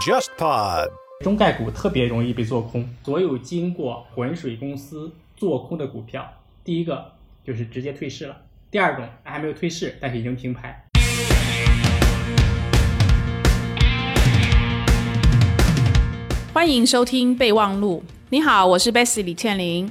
JustPod。中概股特别容易被做空，所有经过浑水公司做空的股票，第一个就是直接退市了，第二种还没有退市，但是已经停牌。欢迎收听备忘录。你好，我是 Bessy 李倩玲。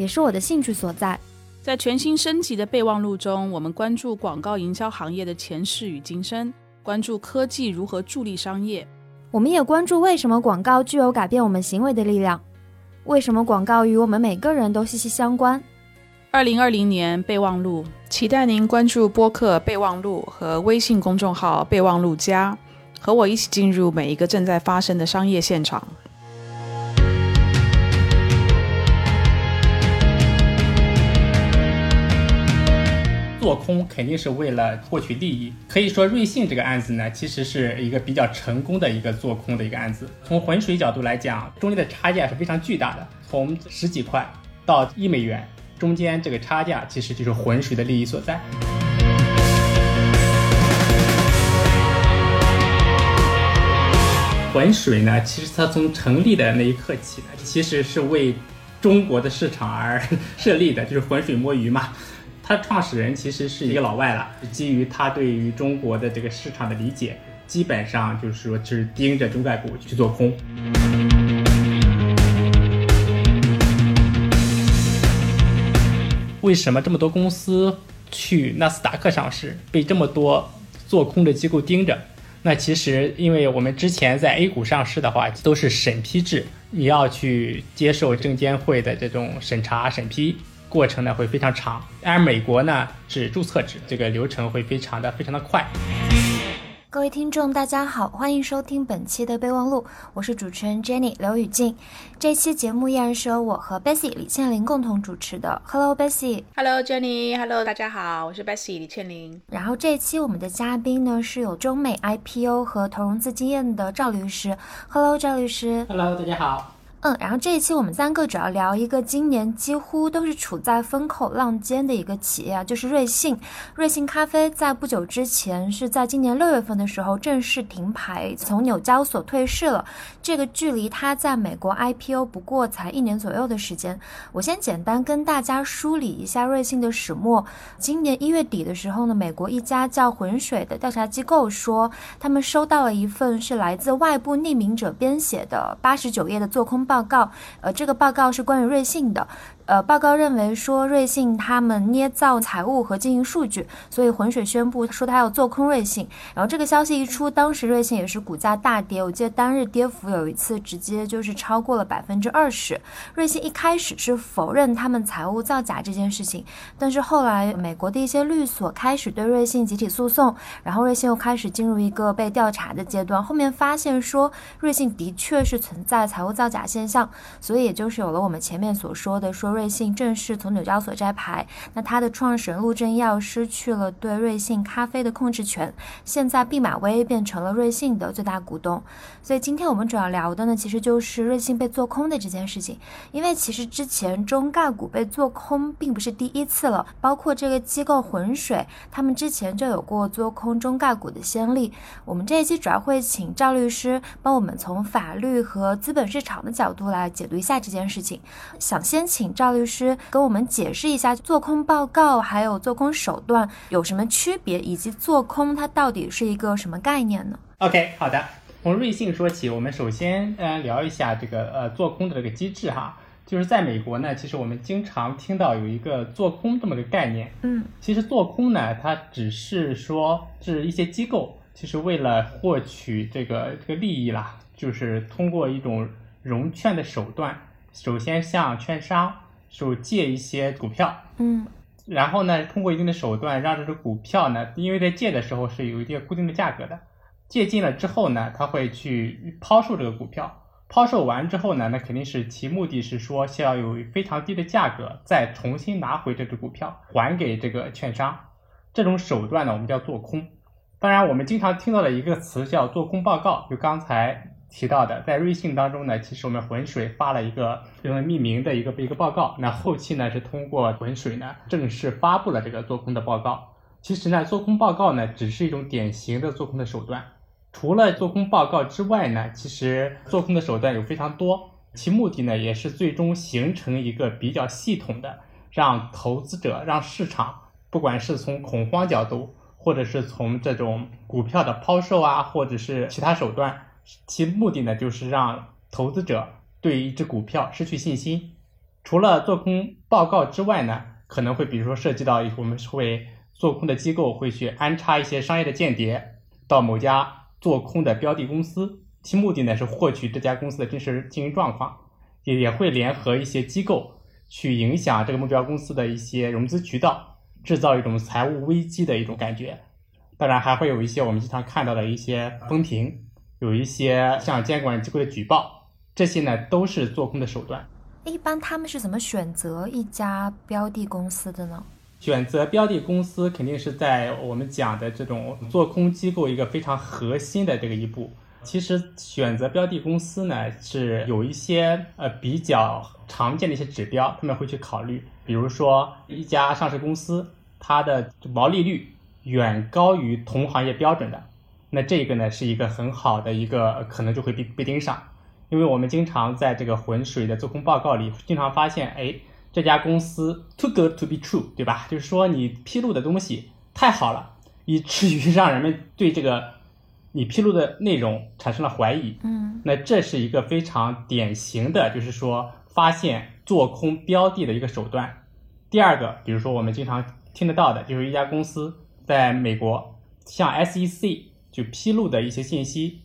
也是我的兴趣所在。在全新升级的备忘录中，我们关注广告营销行业的前世与今生，关注科技如何助力商业。我们也关注为什么广告具有改变我们行为的力量，为什么广告与我们每个人都息息相关。二零二零年备忘录，期待您关注播客备忘录和微信公众号备忘录加，和我一起进入每一个正在发生的商业现场。做空肯定是为了获取利益。可以说，瑞幸这个案子呢，其实是一个比较成功的一个做空的一个案子。从浑水角度来讲，中间的差价是非常巨大的，从十几块到一美元，中间这个差价其实就是浑水的利益所在。浑水呢，其实它从成立的那一刻起呢，其实是为中国的市场而 设立的，就是浑水摸鱼嘛。他创始人其实是一个老外了，基于他对于中国的这个市场的理解，基本上就是说，是盯着中概股去做空。为什么这么多公司去纳斯达克上市，被这么多做空的机构盯着？那其实，因为我们之前在 A 股上市的话，都是审批制，你要去接受证监会的这种审查审批。过程呢会非常长，而美国呢是注册制，这个流程会非常的非常的快。各位听众，大家好，欢迎收听本期的备忘录，我是主持人 Jenny 刘雨静。这期节目依然是由我和 Bessy 李倩玲共同主持的。Hello Bessy，Hello Jenny，Hello 大家好，我是 Bessy 李倩玲。然后这期我们的嘉宾呢是有中美 IPO 和投融资经验的赵律师。Hello 赵律师，Hello 大家好。嗯，然后这一期我们三个主要聊一个今年几乎都是处在风口浪尖的一个企业啊，就是瑞幸。瑞幸咖啡在不久之前是在今年六月份的时候正式停牌，从纽交所退市了。这个距离它在美国 IPO 不过才一年左右的时间。我先简单跟大家梳理一下瑞幸的始末。今年一月底的时候呢，美国一家叫浑水的调查机构说，他们收到了一份是来自外部匿名者编写的八十九页的做空。报告，呃，这个报告是关于瑞幸的。呃，报告认为说瑞信他们捏造财务和经营数据，所以浑水宣布说他要做空瑞信。然后这个消息一出，当时瑞信也是股价大跌，我记得当日跌幅有一次直接就是超过了百分之二十。瑞信一开始是否认他们财务造假这件事情，但是后来美国的一些律所开始对瑞信集体诉讼，然后瑞信又开始进入一个被调查的阶段。后面发现说瑞信的确是存在财务造假现象，所以也就是有了我们前面所说的说瑞。瑞幸正式从纽交所摘牌，那它的创始人陆正耀失去了对瑞幸咖啡的控制权，现在毕马威变成了瑞幸的最大股东。所以今天我们主要聊的呢，其实就是瑞幸被做空的这件事情。因为其实之前中概股被做空并不是第一次了，包括这个机构浑水，他们之前就有过做空中概股的先例。我们这一期主要会请赵律师帮我们从法律和资本市场的角度来解读一下这件事情。想先请赵。律师跟我们解释一下做空报告还有做空手段有什么区别，以及做空它到底是一个什么概念呢？OK，好的，从瑞幸说起，我们首先呃聊一下这个呃做空的这个机制哈，就是在美国呢，其实我们经常听到有一个做空这么个概念，嗯，其实做空呢，它只是说是一些机构，其实为了获取这个这个利益啦，就是通过一种融券的手段，首先向券商。就借一些股票，嗯，然后呢，通过一定的手段让这只股票呢，因为在借的时候是有一定固定的价格的，借进了之后呢，他会去抛售这个股票，抛售完之后呢，那肯定是其目的是说，需要有非常低的价格再重新拿回这只股票还给这个券商，这种手段呢，我们叫做空。当然，我们经常听到的一个词叫做空报告，就刚才。提到的，在瑞信当中呢，其实我们浑水发了一个用来命名的一个一个报告。那后期呢，是通过浑水呢正式发布了这个做空的报告。其实呢，做空报告呢，只是一种典型的做空的手段。除了做空报告之外呢，其实做空的手段有非常多，其目的呢，也是最终形成一个比较系统的，让投资者、让市场，不管是从恐慌角度，或者是从这种股票的抛售啊，或者是其他手段。其目的呢，就是让投资者对一只股票失去信心。除了做空报告之外呢，可能会比如说涉及到我们会做空的机构会去安插一些商业的间谍到某家做空的标的公司，其目的呢是获取这家公司的真实经营状况，也也会联合一些机构去影响这个目标公司的一些融资渠道，制造一种财务危机的一种感觉。当然还会有一些我们经常看到的一些崩停。有一些像监管机构的举报，这些呢都是做空的手段。一般他们是怎么选择一家标的公司的呢？选择标的公司肯定是在我们讲的这种做空机构一个非常核心的这个一步。其实选择标的公司呢是有一些呃比较常见的一些指标，他们会去考虑。比如说一家上市公司，它的毛利率远高于同行业标准的。那这个呢是一个很好的一个，可能就会被被盯上，因为我们经常在这个浑水的做空报告里，经常发现，哎，这家公司 too good to be true，对吧？就是说你披露的东西太好了，以至于让人们对这个你披露的内容产生了怀疑。嗯，那这是一个非常典型的，就是说发现做空标的的一个手段。第二个，比如说我们经常听得到的，就是一家公司在美国向 SEC。就披露的一些信息，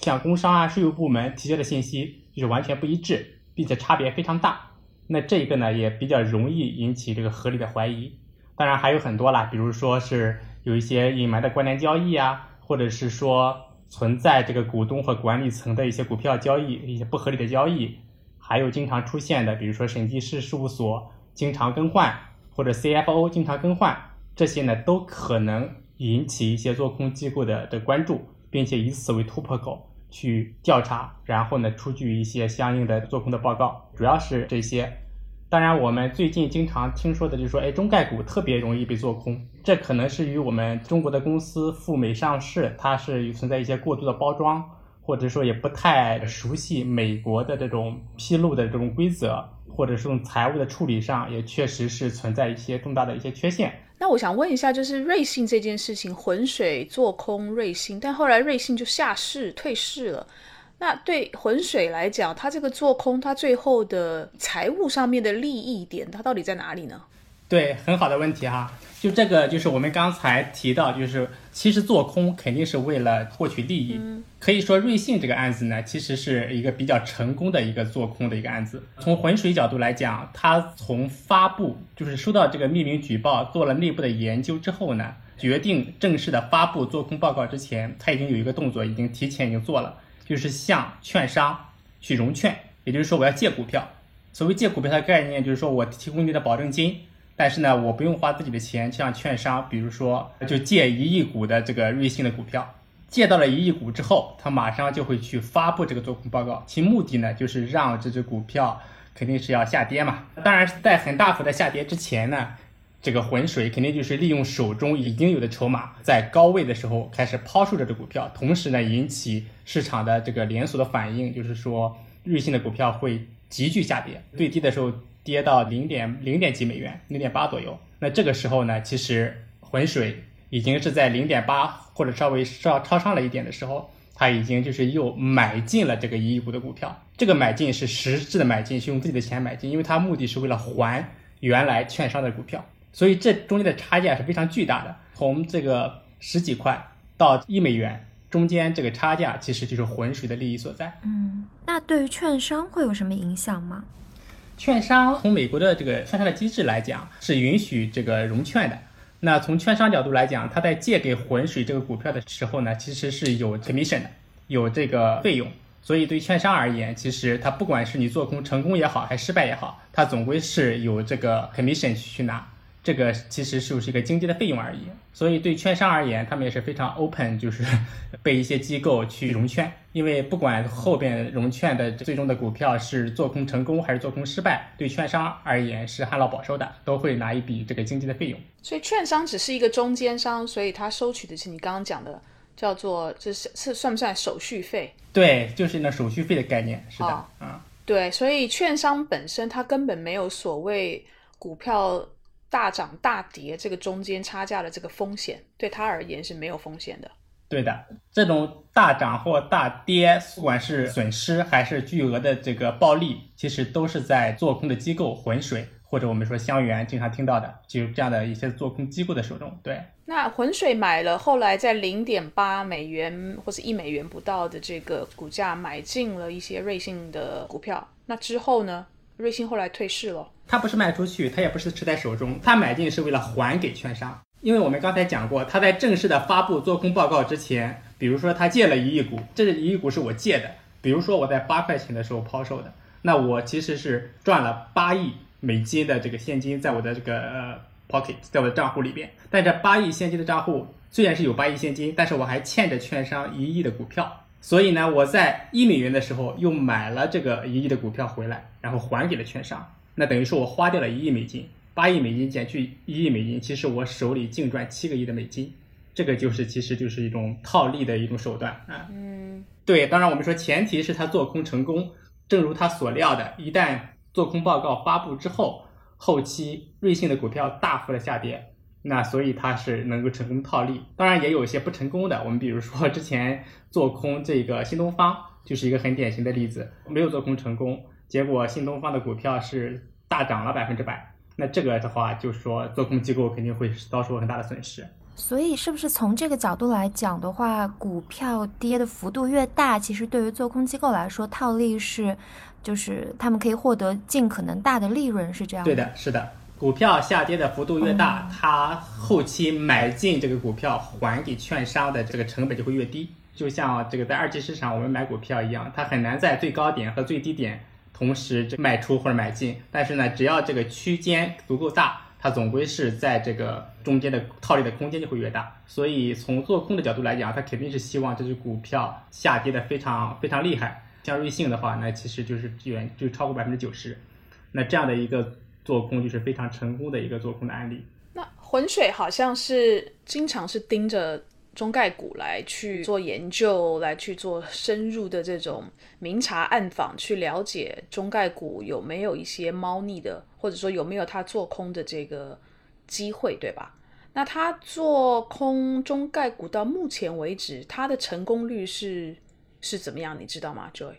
像工商啊、税务部门提交的信息就是完全不一致，并且差别非常大。那这一个呢，也比较容易引起这个合理的怀疑。当然还有很多啦，比如说是有一些隐瞒的关联交易啊，或者是说存在这个股东和管理层的一些股票交易一些不合理的交易，还有经常出现的，比如说审计师事务所经常更换，或者 CFO 经常更换，这些呢都可能。引起一些做空机构的的关注，并且以此为突破口去调查，然后呢出具一些相应的做空的报告，主要是这些。当然，我们最近经常听说的就是说，哎，中概股特别容易被做空，这可能是与我们中国的公司赴美上市，它是存在一些过度的包装，或者说也不太熟悉美国的这种披露的这种规则，或者是从财务的处理上，也确实是存在一些重大的一些缺陷。那我想问一下，就是瑞幸这件事情，浑水做空瑞幸，但后来瑞幸就下市退市了。那对浑水来讲，它这个做空，它最后的财务上面的利益点，它到底在哪里呢？对，很好的问题哈。就这个，就是我们刚才提到，就是其实做空肯定是为了获取利益。可以说，瑞信这个案子呢，其实是一个比较成功的一个做空的一个案子。从浑水角度来讲，它从发布就是收到这个匿名举报，做了内部的研究之后呢，决定正式的发布做空报告之前，它已经有一个动作，已经提前已经做了，就是向券商去融券，也就是说我要借股票。所谓借股票的概念，就是说我提供你的保证金。但是呢，我不用花自己的钱向券商，比如说就借一亿股的这个瑞信的股票，借到了一亿股之后，他马上就会去发布这个做空报告，其目的呢就是让这只股票肯定是要下跌嘛。当然，在很大幅的下跌之前呢，这个浑水肯定就是利用手中已经有的筹码，在高位的时候开始抛售这只股票，同时呢引起市场的这个连锁的反应，就是说瑞信的股票会急剧下跌，最低的时候。跌到零点零点几美元，零点八左右。那这个时候呢，其实浑水已经是在零点八或者稍微稍超上了一点的时候，他已经就是又买进了这个一亿股的股票。这个买进是实质的买进，是用自己的钱买进，因为他目的是为了还原来券商的股票。所以这中间的差价是非常巨大的，从这个十几块到一美元，中间这个差价其实就是浑水的利益所在。嗯，那对于券商会有什么影响吗？券商从美国的这个券商的机制来讲，是允许这个融券的。那从券商角度来讲，他在借给浑水这个股票的时候呢，其实是有 commission 的，有这个费用。所以对券商而言，其实它不管是你做空成功也好，还失败也好，它总归是有这个 commission 去拿。这个其实就是一个经济的费用而已，所以对券商而言，他们也是非常 open，就是 被一些机构去融券，因为不管后边融券的最终的股票是做空成功还是做空失败，对券商而言是旱涝保收的，都会拿一笔这个经济的费用。所以券商只是一个中间商，所以他收取的是你刚刚讲的叫做这是是算不算手续费？对，就是那手续费的概念，是的，哦嗯。对，所以券商本身它根本没有所谓股票。大涨大跌这个中间差价的这个风险，对他而言是没有风险的。对的，这种大涨或大跌，不管是损失还是巨额的这个暴利，其实都是在做空的机构浑水或者我们说香源经常听到的，就是这样的一些做空机构的手中。对，那浑水买了，后来在零点八美元或者一美元不到的这个股价买进了一些瑞幸的股票，那之后呢？瑞信后来退市了。他不是卖出去，他也不是持在手中，他买进是为了还给券商。因为我们刚才讲过，他在正式的发布做空报告之前，比如说他借了一亿股，这一亿股是我借的，比如说我在八块钱的时候抛售的，那我其实是赚了八亿美金的这个现金在我的这个呃 pocket，在我的账户里边。但这八亿现金的账户虽然是有八亿现金，但是我还欠着券商一亿的股票，所以呢，我在一美元的时候又买了这个一亿的股票回来，然后还给了券商。那等于说我花掉了一亿美金，八亿美金减去一亿美金，其实我手里净赚七个亿的美金，这个就是其实就是一种套利的一种手段啊。嗯，对，当然我们说前提是他做空成功，正如他所料的，一旦做空报告发布之后，后期瑞幸的股票大幅的下跌，那所以它是能够成功套利。当然也有一些不成功的，我们比如说之前做空这个新东方，就是一个很典型的例子，没有做空成功。结果新东方的股票是大涨了百分之百，那这个的话，就说做空机构肯定会遭受很大的损失。所以，是不是从这个角度来讲的话，股票跌的幅度越大，其实对于做空机构来说，套利是，就是他们可以获得尽可能大的利润，是这样？对的，是的。股票下跌的幅度越大，它后期买进这个股票还给券商的这个成本就会越低。就像这个在二级市场我们买股票一样，它很难在最高点和最低点。同时卖出或者买进，但是呢，只要这个区间足够大，它总归是在这个中间的套利的空间就会越大。所以从做空的角度来讲，它肯定是希望这只股票下跌的非常非常厉害。像瑞幸的话，那其实就是远就超过百分之九十，那这样的一个做空就是非常成功的一个做空的案例。那浑水好像是经常是盯着。中概股来去做研究，来去做深入的这种明察暗访，去了解中概股有没有一些猫腻的，或者说有没有它做空的这个机会，对吧？那他做空中概股到目前为止，他的成功率是是怎么样？你知道吗，Joy？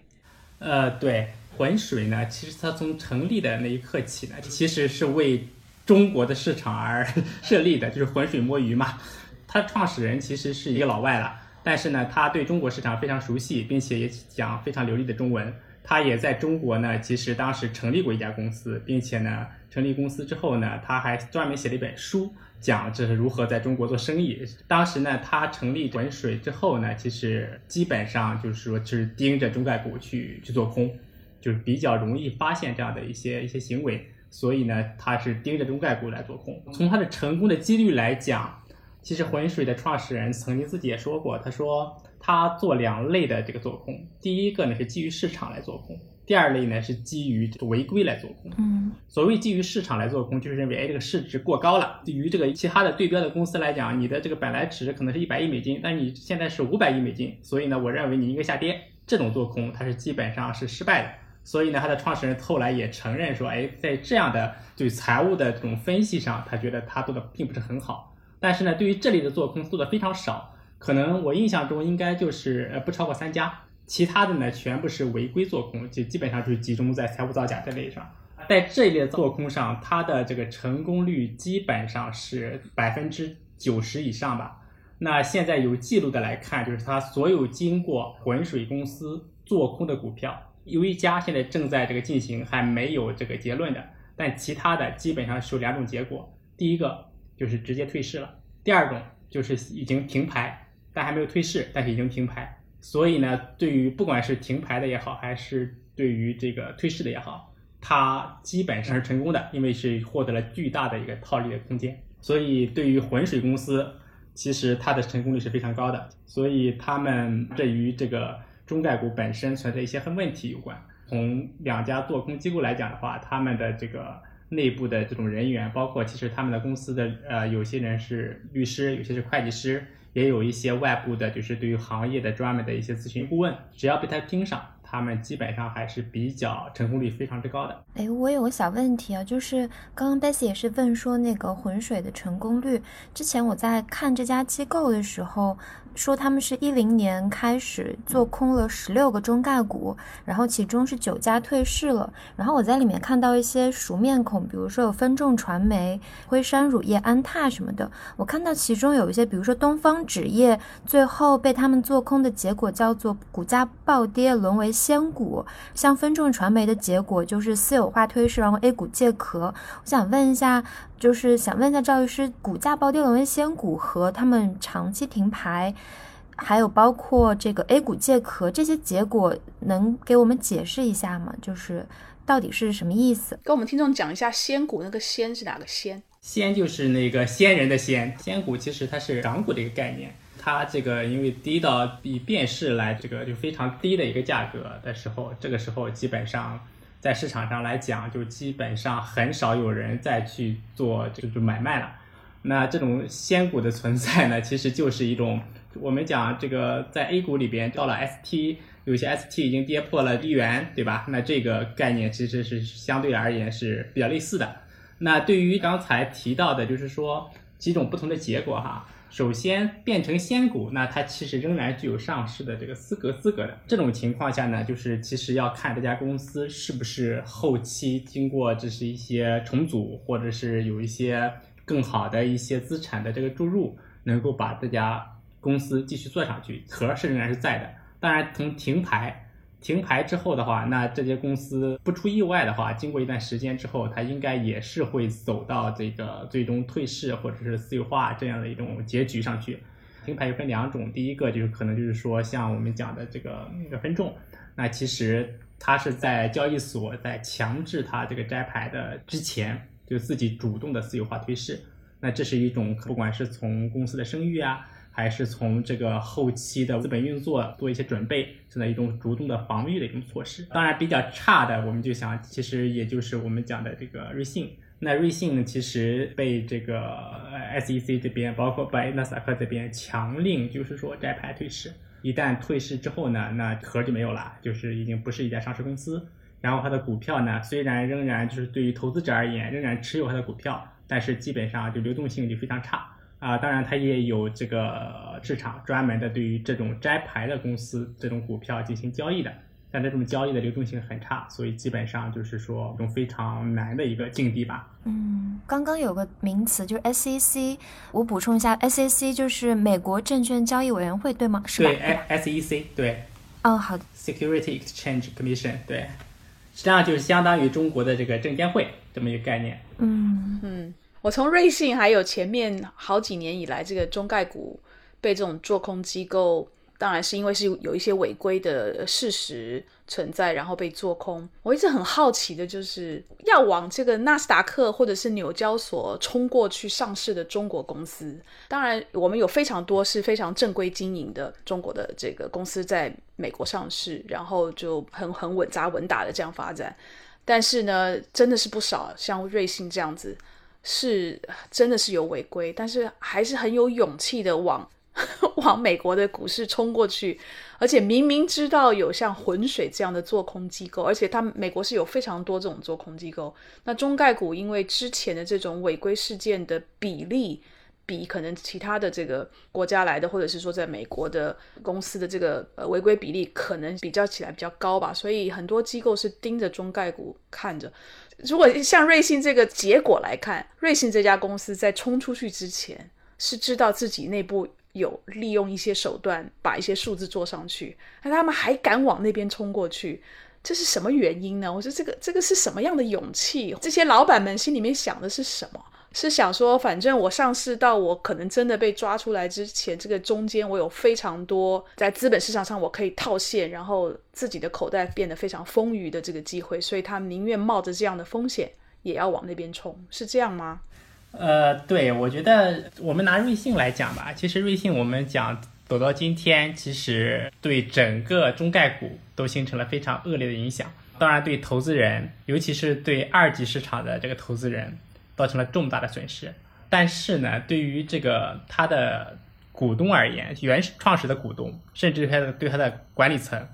呃，对，浑水呢，其实它从成立的那一刻起呢，其实是为中国的市场而 设立的，就是浑水摸鱼嘛。他创始人其实是一个老外了，但是呢，他对中国市场非常熟悉，并且也讲非常流利的中文。他也在中国呢，其实当时成立过一家公司，并且呢，成立公司之后呢，他还专门写了一本书，讲这是如何在中国做生意。当时呢，他成立浑水之后呢，其实基本上就是说，就是盯着中概股去去做空，就是比较容易发现这样的一些一些行为，所以呢，他是盯着中概股来做空。从他的成功的几率来讲。其实浑水的创始人曾经自己也说过，他说他做两类的这个做空，第一个呢是基于市场来做空，第二类呢是基于违规来做空。嗯，所谓基于市场来做空，就是认为哎这个市值过高了，对于这个其他的对标的公司来讲，你的这个本来值可能是一百亿美金，但你现在是五百亿美金，所以呢我认为你应该下跌。这种做空它是基本上是失败的。所以呢他的创始人后来也承认说，哎在这样的对财务的这种分析上，他觉得他做的并不是很好。但是呢，对于这里的做空做的非常少，可能我印象中应该就是呃不超过三家，其他的呢全部是违规做空，就基本上就是集中在财务造假这类上。在这一类做空上，它的这个成功率基本上是百分之九十以上吧。那现在有记录的来看，就是它所有经过浑水公司做空的股票，有一家现在正在这个进行，还没有这个结论的，但其他的基本上是有两种结果，第一个就是直接退市了，第二种就是已经停牌，但还没有退市，但是已经停牌。所以呢，对于不管是停牌的也好，还是对于这个退市的也好，它基本上是成功的，因为是获得了巨大的一个套利的空间。所以对于浑水公司，其实它的成功率是非常高的。所以他们对于这个中概股本身存在一些问题有关。从两家做空机构来讲的话，他们的这个内部的这种人员，包括其实他们的公司的呃，有些人是律师，有些是会计师。也有一些外部的，就是对于行业的专门的一些咨询顾问，只要被他盯上，他们基本上还是比较成功率非常之高的。哎，我有个小问题啊，就是刚刚 Bessy 也是问说那个浑水的成功率，之前我在看这家机构的时候。说他们是一零年开始做空了十六个中概股，然后其中是九家退市了。然后我在里面看到一些熟面孔，比如说有分众传媒、辉山乳业、安踏什么的。我看到其中有一些，比如说东方纸业，最后被他们做空的结果叫做股价暴跌，沦为仙股。像分众传媒的结果就是私有化退市，然后 A 股借壳。我想问一下。就是想问一下赵律师，股价暴跌沦为仙股和他们长期停牌，还有包括这个 A 股借壳这些结果，能给我们解释一下吗？就是到底是什么意思？跟我们听众讲一下，仙股那个仙是哪个仙？仙就是那个仙人的仙，仙股其实它是港股的一个概念。它这个因为低到以便士来这个就非常低的一个价格的时候，这个时候基本上。在市场上来讲，就基本上很少有人再去做这个买卖了。那这种仙股的存在呢，其实就是一种我们讲这个在 A 股里边到了 ST，有些 ST 已经跌破了一元，对吧？那这个概念其实是相对而言是比较类似的。那对于刚才提到的，就是说几种不同的结果哈。首先变成仙股，那它其实仍然具有上市的这个资格资格的。这种情况下呢，就是其实要看这家公司是不是后期经过这是一些重组，或者是有一些更好的一些资产的这个注入，能够把这家公司继续做上去，壳是仍然是在的。当然，从停牌。停牌之后的话，那这些公司不出意外的话，经过一段时间之后，它应该也是会走到这个最终退市或者是私有化这样的一种结局上去。停牌又分两种，第一个就是可能就是说像我们讲的这个那个分众，那其实它是在交易所在强制它这个摘牌的之前，就自己主动的私有化退市。那这是一种不管是从公司的声誉啊。还是从这个后期的资本运作做一些准备，这样一种主动的防御的一种措施。当然，比较差的，我们就想，其实也就是我们讲的这个瑞信。那瑞信呢，其实被这个 SEC 这边，包括被纳斯达克这边强令，就是说摘牌退市。一旦退市之后呢，那壳就没有了，就是已经不是一家上市公司。然后它的股票呢，虽然仍然就是对于投资者而言，仍然持有它的股票，但是基本上就流动性就非常差。啊，当然，它也有这个市场专门的对于这种摘牌的公司这种股票进行交易的，但这种交易的流动性很差，所以基本上就是说一种非常难的一个境地吧。嗯，刚刚有个名词就是 SEC，我补充一下，SEC 就是美国证券交易委员会，对吗？是吧？对，SEC 对。哦，好的。Security Exchange Commission 对，实际上就是相当于中国的这个证监会这么一个概念。嗯嗯。我从瑞信还有前面好几年以来，这个中概股被这种做空机构，当然是因为是有一些违规的事实存在，然后被做空。我一直很好奇的就是，要往这个纳斯达克或者是纽交所冲过去上市的中国公司，当然我们有非常多是非常正规经营的中国的这个公司在美国上市，然后就很很稳扎稳打的这样发展。但是呢，真的是不少像瑞信这样子。是真的是有违规，但是还是很有勇气的往 往美国的股市冲过去，而且明明知道有像浑水这样的做空机构，而且他美国是有非常多这种做空机构。那中概股因为之前的这种违规事件的比例，比可能其他的这个国家来的，或者是说在美国的公司的这个呃违规比例，可能比较起来比较高吧，所以很多机构是盯着中概股看着。如果像瑞幸这个结果来看，瑞幸这家公司在冲出去之前是知道自己内部有利用一些手段把一些数字做上去，那他们还敢往那边冲过去，这是什么原因呢？我说这个这个是什么样的勇气？这些老板们心里面想的是什么？是想说，反正我上市到我可能真的被抓出来之前，这个中间我有非常多在资本市场上我可以套现，然后自己的口袋变得非常丰裕的这个机会，所以他宁愿冒着这样的风险，也要往那边冲，是这样吗？呃，对，我觉得我们拿瑞幸来讲吧，其实瑞幸我们讲走到今天，其实对整个中概股都形成了非常恶劣的影响，当然对投资人，尤其是对二级市场的这个投资人。造成了重大的损失，但是呢，对于这个他的股东而言，原始创始的股东，甚至他的对他的管理层，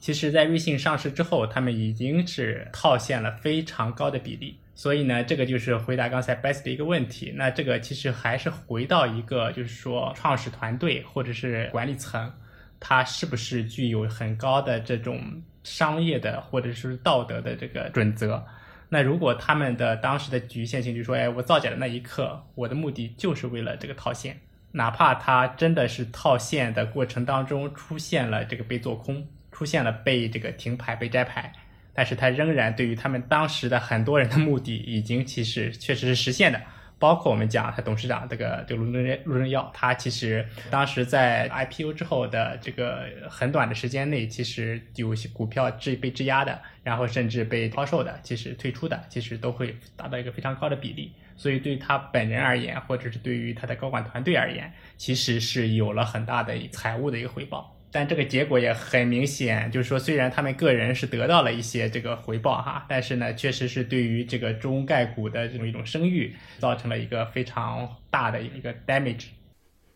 其实，在瑞幸上市之后，他们已经是套现了非常高的比例。所以呢，这个就是回答刚才 Best 的一个问题。那这个其实还是回到一个，就是说，创始团队或者是管理层，他是不是具有很高的这种商业的或者是道德的这个准则。那如果他们的当时的局限性，就说，哎，我造假的那一刻，我的目的就是为了这个套现，哪怕他真的是套现的过程当中出现了这个被做空，出现了被这个停牌、被摘牌，但是他仍然对于他们当时的很多人的目的，已经其实确实是实现的。包括我们讲他董事长这个这个陆正陆正耀，他其实当时在 IPO 之后的这个很短的时间内，其实有些股票质被质押的，然后甚至被抛售的，其实退出的，其实都会达到一个非常高的比例。所以对他本人而言，或者是对于他的高管团队而言，其实是有了很大的财务的一个回报。但这个结果也很明显，就是说，虽然他们个人是得到了一些这个回报哈，但是呢，确实是对于这个中概股的这种一种声誉，造成了一个非常大的一个 damage。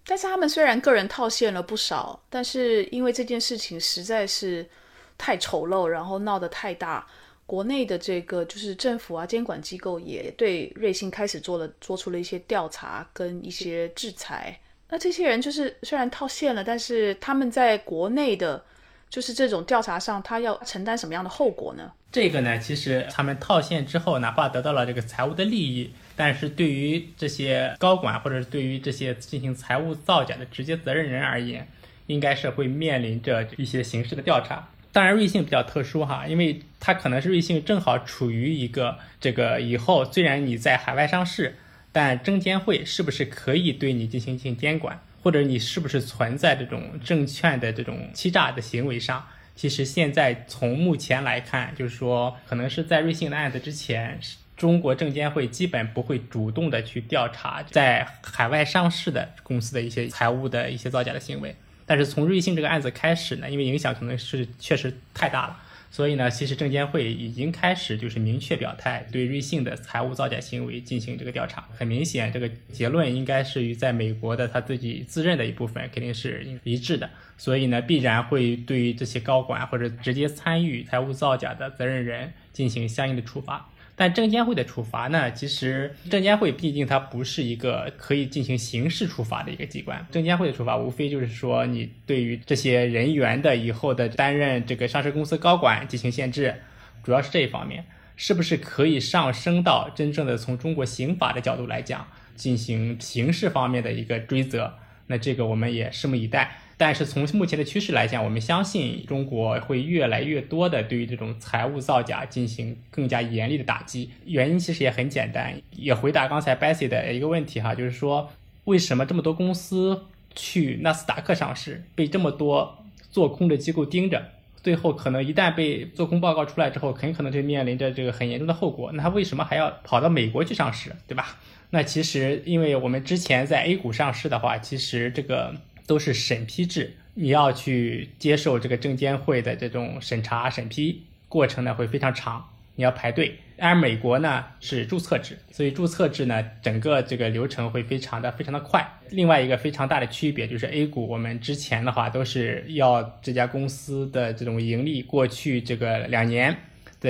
但是他们虽然个人套现了不少，但是因为这件事情实在是太丑陋，然后闹得太大，国内的这个就是政府啊监管机构也对瑞幸开始做了做出了一些调查跟一些制裁。那这些人就是虽然套现了，但是他们在国内的，就是这种调查上，他要承担什么样的后果呢？这个呢，其实他们套现之后，哪怕得到了这个财务的利益，但是对于这些高管或者是对于这些进行财务造假的直接责任人而言，应该是会面临着一些刑事的调查。当然，瑞幸比较特殊哈，因为它可能是瑞幸正好处于一个这个以后，虽然你在海外上市。但证监会是不是可以对你进行进行监管，或者你是不是存在这种证券的这种欺诈的行为上？其实现在从目前来看，就是说，可能是在瑞幸的案子之前，中国证监会基本不会主动的去调查在海外上市的公司的一些财务的一些造假的行为。但是从瑞幸这个案子开始呢，因为影响可能是确实太大了。所以呢，其实证监会已经开始就是明确表态，对瑞幸的财务造假行为进行这个调查。很明显，这个结论应该是与在美国的他自己自认的一部分肯定是一致的。所以呢，必然会对于这些高管或者直接参与财务造假的责任人进行相应的处罚。但证监会的处罚呢？其实证监会毕竟它不是一个可以进行刑事处罚的一个机关。证监会的处罚无非就是说，你对于这些人员的以后的担任这个上市公司高管进行限制，主要是这一方面，是不是可以上升到真正的从中国刑法的角度来讲进行刑事方面的一个追责？那这个我们也拭目以待。但是从目前的趋势来讲，我们相信中国会越来越多的对于这种财务造假进行更加严厉的打击。原因其实也很简单，也回答刚才 Bessy 的一个问题哈，就是说为什么这么多公司去纳斯达克上市，被这么多做空的机构盯着，最后可能一旦被做空报告出来之后，很可能就面临着这个很严重的后果。那他为什么还要跑到美国去上市，对吧？那其实因为我们之前在 A 股上市的话，其实这个。都是审批制，你要去接受这个证监会的这种审查审批过程呢，会非常长，你要排队。而美国呢是注册制，所以注册制呢整个这个流程会非常的非常的快。另外一个非常大的区别就是 A 股，我们之前的话都是要这家公司的这种盈利过去这个两年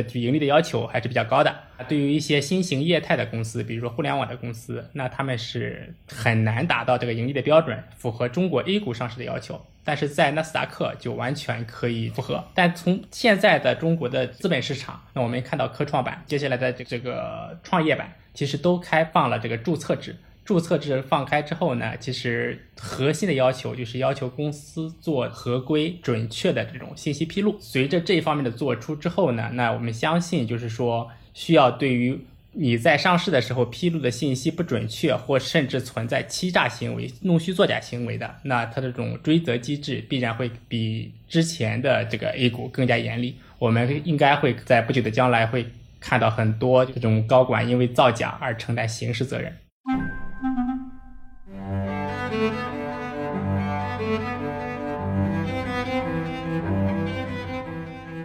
的盈利的要求还是比较高的。对于一些新型业态的公司，比如说互联网的公司，那他们是很难达到这个盈利的标准，符合中国 A 股上市的要求。但是在纳斯达克就完全可以符合。但从现在的中国的资本市场，那我们看到科创板，接下来的这这个创业板，其实都开放了这个注册制。注册制放开之后呢，其实核心的要求就是要求公司做合规、准确的这种信息披露。随着这一方面的做出之后呢，那我们相信就是说，需要对于你在上市的时候披露的信息不准确，或甚至存在欺诈行为、弄虚作假行为的，那它这种追责机制必然会比之前的这个 A 股更加严厉。我们应该会在不久的将来会看到很多这种高管因为造假而承担刑事责任。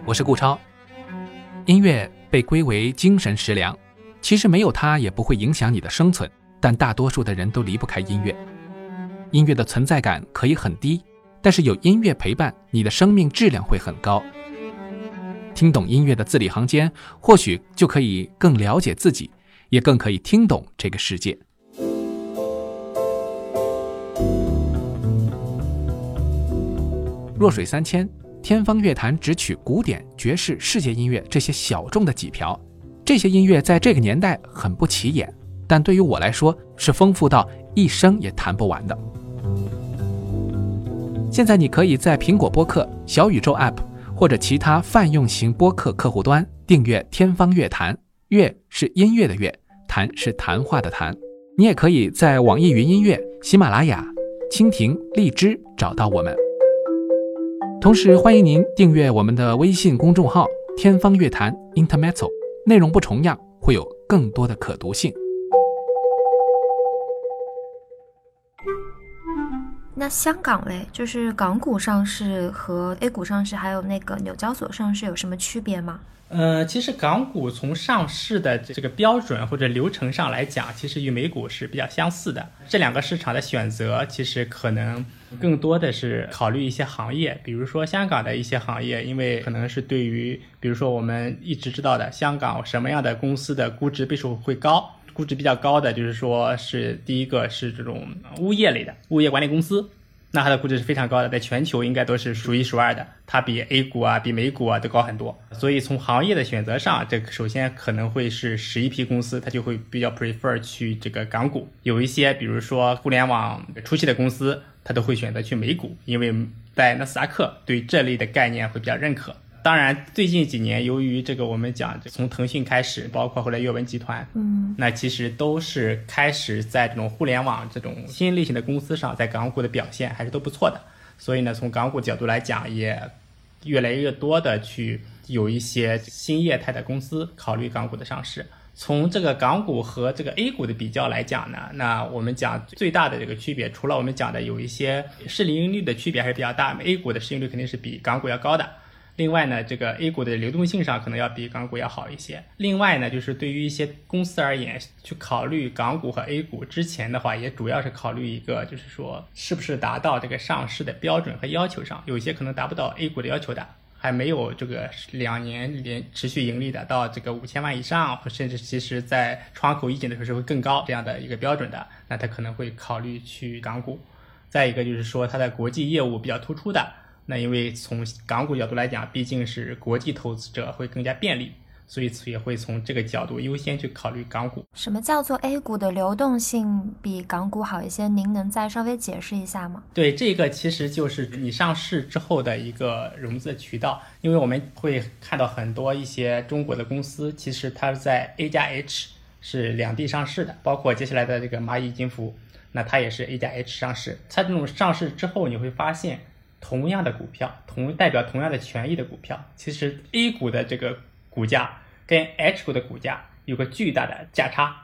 我是顾超。音乐被归为精神食粮，其实没有它也不会影响你的生存，但大多数的人都离不开音乐。音乐的存在感可以很低，但是有音乐陪伴，你的生命质量会很高。听懂音乐的字里行间，或许就可以更了解自己，也更可以听懂这个世界。弱水三千，天方乐坛只取古典、爵士、世界音乐这些小众的几瓢。这些音乐在这个年代很不起眼，但对于我来说是丰富到一生也弹不完的。现在你可以在苹果播客、小宇宙 App 或者其他泛用型播客客户端订阅《天方乐坛》，乐是音乐的乐，谈是谈话的谈。你也可以在网易云音乐、喜马拉雅、蜻蜓、荔枝找到我们。同时，欢迎您订阅我们的微信公众号“天方乐坛 Intermezzo”，内容不重样，会有更多的可读性。那香港嘞，就是港股上市和 A 股上市，还有那个纽交所上市有什么区别吗？呃，其实港股从上市的这个标准或者流程上来讲，其实与美股是比较相似的。这两个市场的选择，其实可能更多的是考虑一些行业，比如说香港的一些行业，因为可能是对于，比如说我们一直知道的香港什么样的公司的估值倍数会高，估值比较高的就是说是第一个是这种物业类的物业管理公司。那它的估值是非常高的，在全球应该都是数一数二的，它比 A 股啊、比美股啊都高很多。所以从行业的选择上，这首先可能会是十一批公司，它就会比较 prefer 去这个港股。有一些，比如说互联网初期的公司，它都会选择去美股，因为在纳斯达克对这类的概念会比较认可。当然，最近几年由于这个，我们讲从腾讯开始，包括后来阅文集团，嗯，那其实都是开始在这种互联网这种新类型的公司上，在港股的表现还是都不错的。所以呢，从港股角度来讲，也越来越多的去有一些新业态的公司考虑港股的上市。从这个港股和这个 A 股的比较来讲呢，那我们讲最大的这个区别，除了我们讲的有一些市盈率的区别还是比较大，A 股的市盈率肯定是比港股要高的。另外呢，这个 A 股的流动性上可能要比港股要好一些。另外呢，就是对于一些公司而言，去考虑港股和 A 股之前的话，也主要是考虑一个，就是说是不是达到这个上市的标准和要求上。有些可能达不到 A 股的要求的，还没有这个两年连持续盈利的，到这个五千万以上，甚至其实在窗口一检的时候是会更高这样的一个标准的，那他可能会考虑去港股。再一个就是说，它的国际业务比较突出的。那因为从港股角度来讲，毕竟是国际投资者会更加便利，所以也会从这个角度优先去考虑港股。什么叫做 A 股的流动性比港股好一些？您能再稍微解释一下吗？对，这个其实就是你上市之后的一个融资渠道，因为我们会看到很多一些中国的公司，其实它是在 A 加 H 是两地上市的，包括接下来的这个蚂蚁金服，那它也是 A 加 H 上市。它这种上市之后，你会发现。同样的股票，同代表同样的权益的股票，其实 A 股的这个股价跟 H 股的股价有个巨大的价差。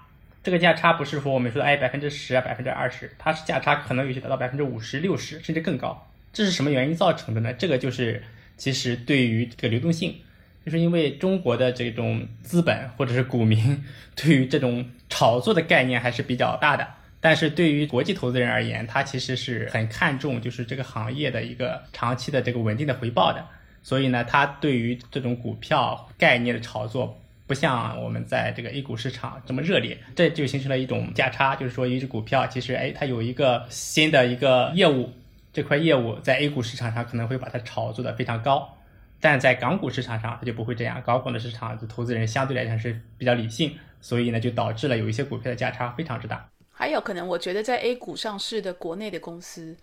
这个价差不是说我们说的哎百分之十啊百分之二十，它是价差可能有些达到百分之五十六十甚至更高。这是什么原因造成的呢？这个就是其实对于这个流动性，就是因为中国的这种资本或者是股民对于这种炒作的概念还是比较大的。但是对于国际投资人而言，他其实是很看重就是这个行业的一个长期的这个稳定的回报的。所以呢，他对于这种股票概念的炒作，不像我们在这个 A 股市场这么热烈，这就形成了一种价差。就是说，一只股票其实，哎，它有一个新的一个业务，这块业务在 A 股市场上可能会把它炒作的非常高，但在港股市场上它就不会这样。港股的市场的投资人相对来讲是比较理性，所以呢，就导致了有一些股票的价差非常之大。还有可能，我觉得在 A 股上市的国内的公司，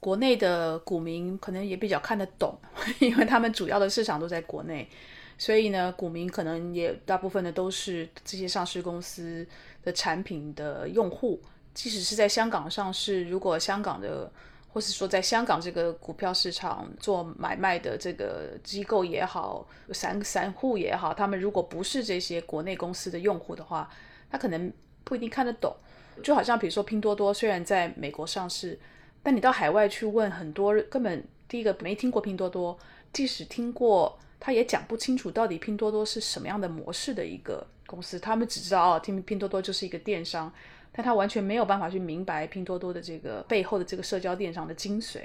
国内的股民可能也比较看得懂，因为他们主要的市场都在国内，所以呢，股民可能也大部分的都是这些上市公司的产品的用户。即使是在香港上市，如果香港的，或是说在香港这个股票市场做买卖的这个机构也好，散散户也好，他们如果不是这些国内公司的用户的话，他可能不一定看得懂。就好像比如说拼多多，虽然在美国上市，但你到海外去问很多，根本第一个没听过拼多多，即使听过，他也讲不清楚到底拼多多是什么样的模式的一个公司。他们只知道哦，听拼多多就是一个电商，但他完全没有办法去明白拼多多的这个背后的这个社交电商的精髓。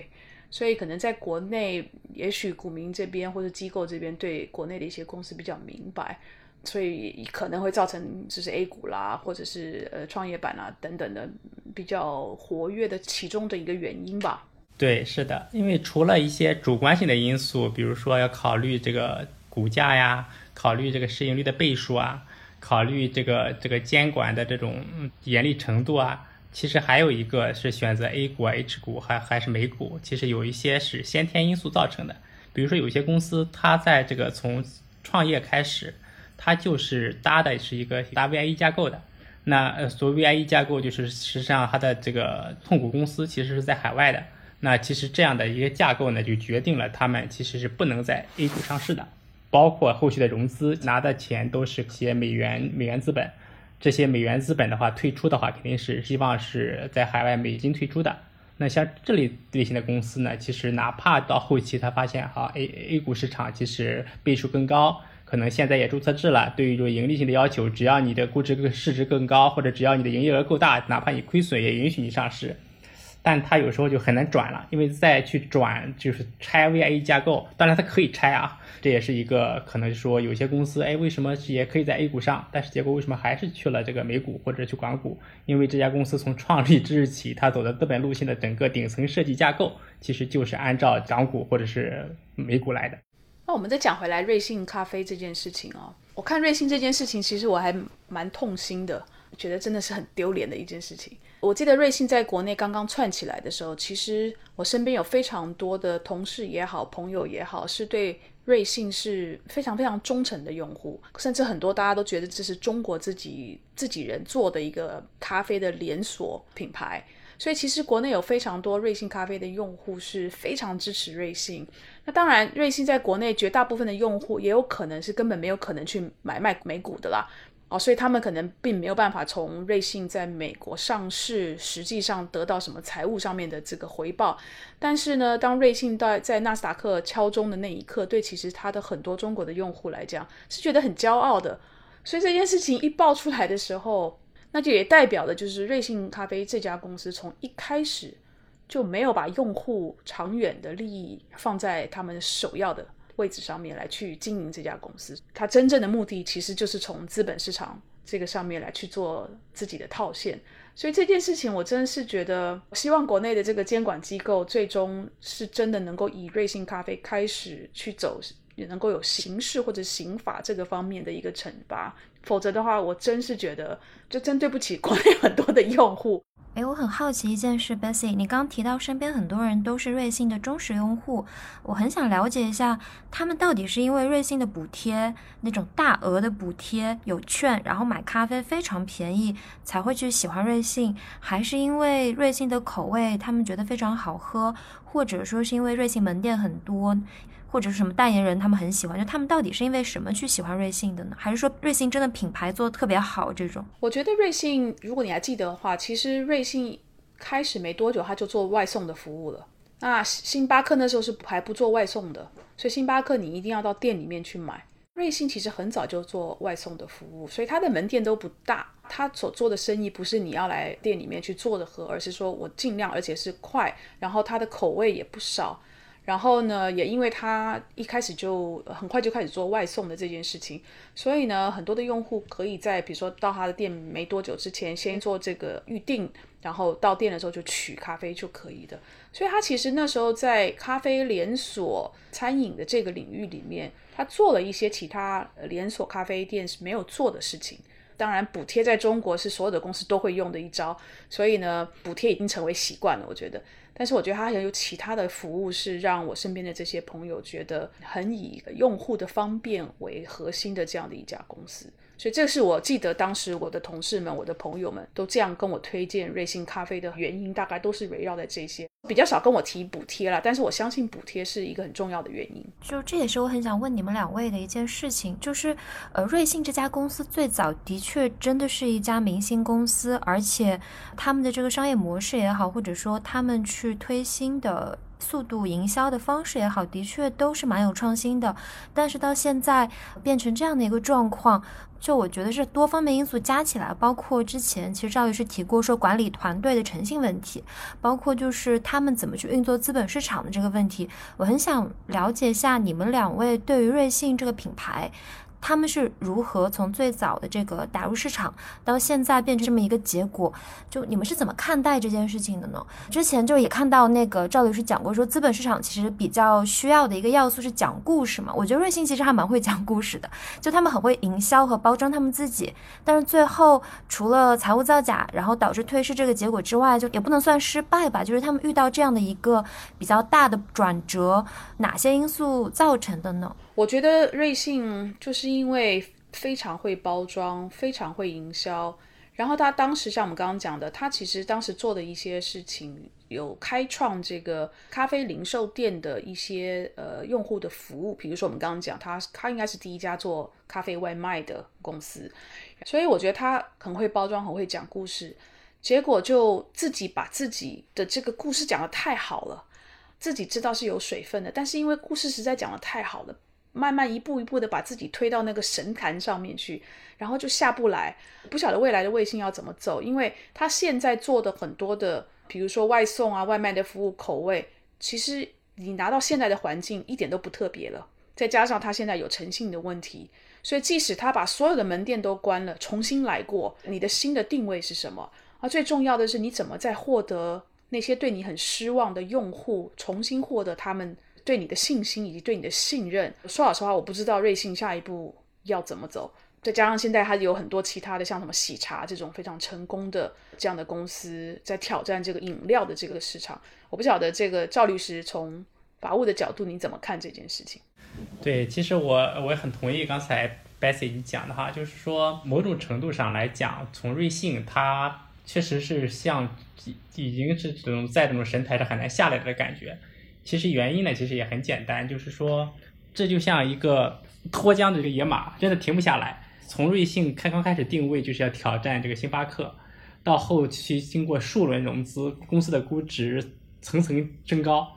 所以可能在国内，也许股民这边或者机构这边对国内的一些公司比较明白。所以可能会造成就是 A 股啦，或者是呃创业板啊等等的比较活跃的其中的一个原因吧。对，是的，因为除了一些主观性的因素，比如说要考虑这个股价呀，考虑这个市盈率的倍数啊，考虑这个这个监管的这种严厉程度啊，其实还有一个是选择 A 股、H 股还还是美股，其实有一些是先天因素造成的。比如说有些公司，它在这个从创业开始。它就是搭的是一个搭 VIE 架构的，那呃，所谓 VIE 架构就是实际上它的这个控股公司其实是在海外的，那其实这样的一个架构呢，就决定了他们其实是不能在 A 股上市的，包括后续的融资拿的钱都是些美元美元资本，这些美元资本的话退出的话，肯定是希望是在海外美金退出的。那像这类类型的公司呢，其实哪怕到后期他发现哈 A A 股市场其实倍数更高。可能现在也注册制了，对于这种盈利性的要求，只要你的估值更市值更高，或者只要你的营业额够大，哪怕你亏损也允许你上市。但它有时候就很难转了，因为再去转就是拆 VIE 架构，当然它可以拆啊，这也是一个可能说有些公司哎为什么也可以在 A 股上，但是结果为什么还是去了这个美股或者去港股？因为这家公司从创立之日起，它走的资本路线的整个顶层设计架构，其实就是按照港股或者是美股来的。那我们再讲回来瑞幸咖啡这件事情哦，我看瑞幸这件事情，其实我还蛮痛心的，觉得真的是很丢脸的一件事情。我记得瑞幸在国内刚刚串起来的时候，其实我身边有非常多的同事也好，朋友也好，是对瑞幸是非常非常忠诚的用户，甚至很多大家都觉得这是中国自己自己人做的一个咖啡的连锁品牌。所以其实国内有非常多瑞幸咖啡的用户是非常支持瑞幸。那当然，瑞幸在国内绝大部分的用户也有可能是根本没有可能去买卖美股的啦。哦，所以他们可能并没有办法从瑞幸在美国上市实际上得到什么财务上面的这个回报。但是呢，当瑞幸在在纳斯达克敲钟的那一刻，对其实他的很多中国的用户来讲是觉得很骄傲的。所以这件事情一爆出来的时候，那就也代表的就是瑞幸咖啡这家公司从一开始就没有把用户长远的利益放在他们首要的位置上面来去经营这家公司。它真正的目的其实就是从资本市场这个上面来去做自己的套现。所以这件事情我真的是觉得，希望国内的这个监管机构最终是真的能够以瑞幸咖啡开始去走。也能够有刑事或者刑法这个方面的一个惩罚，否则的话，我真是觉得就真对不起国内很多的用户。哎，我很好奇一件事，Bessy，你刚提到身边很多人都是瑞幸的忠实用户，我很想了解一下，他们到底是因为瑞幸的补贴那种大额的补贴有券，然后买咖啡非常便宜才会去喜欢瑞幸，还是因为瑞幸的口味他们觉得非常好喝，或者说是因为瑞幸门店很多？或者是什么代言人，他们很喜欢，就他们到底是因为什么去喜欢瑞幸的呢？还是说瑞幸真的品牌做的特别好？这种，我觉得瑞幸，如果你还记得的话，其实瑞幸开始没多久，他就做外送的服务了。那星巴克那时候是还不做外送的，所以星巴克你一定要到店里面去买。瑞幸其实很早就做外送的服务，所以它的门店都不大，他所做的生意不是你要来店里面去做的喝，而是说我尽量而且是快，然后它的口味也不少。然后呢，也因为他一开始就很快就开始做外送的这件事情，所以呢，很多的用户可以在比如说到他的店没多久之前先做这个预定，然后到店的时候就取咖啡就可以的。所以他其实那时候在咖啡连锁餐饮的这个领域里面，他做了一些其他连锁咖啡店是没有做的事情。当然，补贴在中国是所有的公司都会用的一招，所以呢，补贴已经成为习惯了。我觉得，但是我觉得它还有其他的服务是让我身边的这些朋友觉得很以用户的方便为核心的这样的一家公司。所以，这是我记得当时我的同事们、我的朋友们都这样跟我推荐瑞幸咖啡的原因，大概都是围绕在这些，比较少跟我提补贴了。但是我相信补贴是一个很重要的原因。就这也是我很想问你们两位的一件事情，就是呃，瑞幸这家公司最早的确真的是一家明星公司，而且他们的这个商业模式也好，或者说他们去推新的。速度营销的方式也好，的确都是蛮有创新的。但是到现在变成这样的一个状况，就我觉得是多方面因素加起来，包括之前其实赵律师提过说管理团队的诚信问题，包括就是他们怎么去运作资本市场的这个问题。我很想了解一下你们两位对于瑞信这个品牌。他们是如何从最早的这个打入市场，到现在变成这么一个结果？就你们是怎么看待这件事情的呢？之前就也看到那个赵律师讲过，说资本市场其实比较需要的一个要素是讲故事嘛。我觉得瑞幸其实还蛮会讲故事的，就他们很会营销和包装他们自己。但是最后除了财务造假，然后导致退市这个结果之外，就也不能算失败吧。就是他们遇到这样的一个比较大的转折，哪些因素造成的呢？我觉得瑞幸就是因为非常会包装，非常会营销，然后他当时像我们刚刚讲的，他其实当时做的一些事情，有开创这个咖啡零售店的一些呃用户的服务，比如说我们刚刚讲，他他应该是第一家做咖啡外卖的公司，所以我觉得他很会包装，很会讲故事，结果就自己把自己的这个故事讲得太好了，自己知道是有水分的，但是因为故事实在讲得太好了。慢慢一步一步的把自己推到那个神坛上面去，然后就下不来。不晓得未来的卫星要怎么走，因为他现在做的很多的，比如说外送啊、外卖的服务口味，其实你拿到现在的环境一点都不特别了。再加上他现在有诚信的问题，所以即使他把所有的门店都关了，重新来过，你的新的定位是什么？而最重要的是，你怎么在获得那些对你很失望的用户，重新获得他们？对你的信心以及对你的信任，说老实话，我不知道瑞幸下一步要怎么走。再加上现在它有很多其他的，像什么喜茶这种非常成功的这样的公司在挑战这个饮料的这个市场。我不晓得这个赵律师从法务的角度你怎么看这件事情？对，其实我我也很同意刚才 Bessy 你讲的哈，就是说某种程度上来讲，从瑞幸它确实是像已经是这种在这种神台上很难下来的感觉。其实原因呢，其实也很简单，就是说，这就像一个脱缰的这个野马，真的停不下来。从瑞幸开刚开始定位就是要挑战这个星巴克，到后期经过数轮融资，公司的估值层层升高，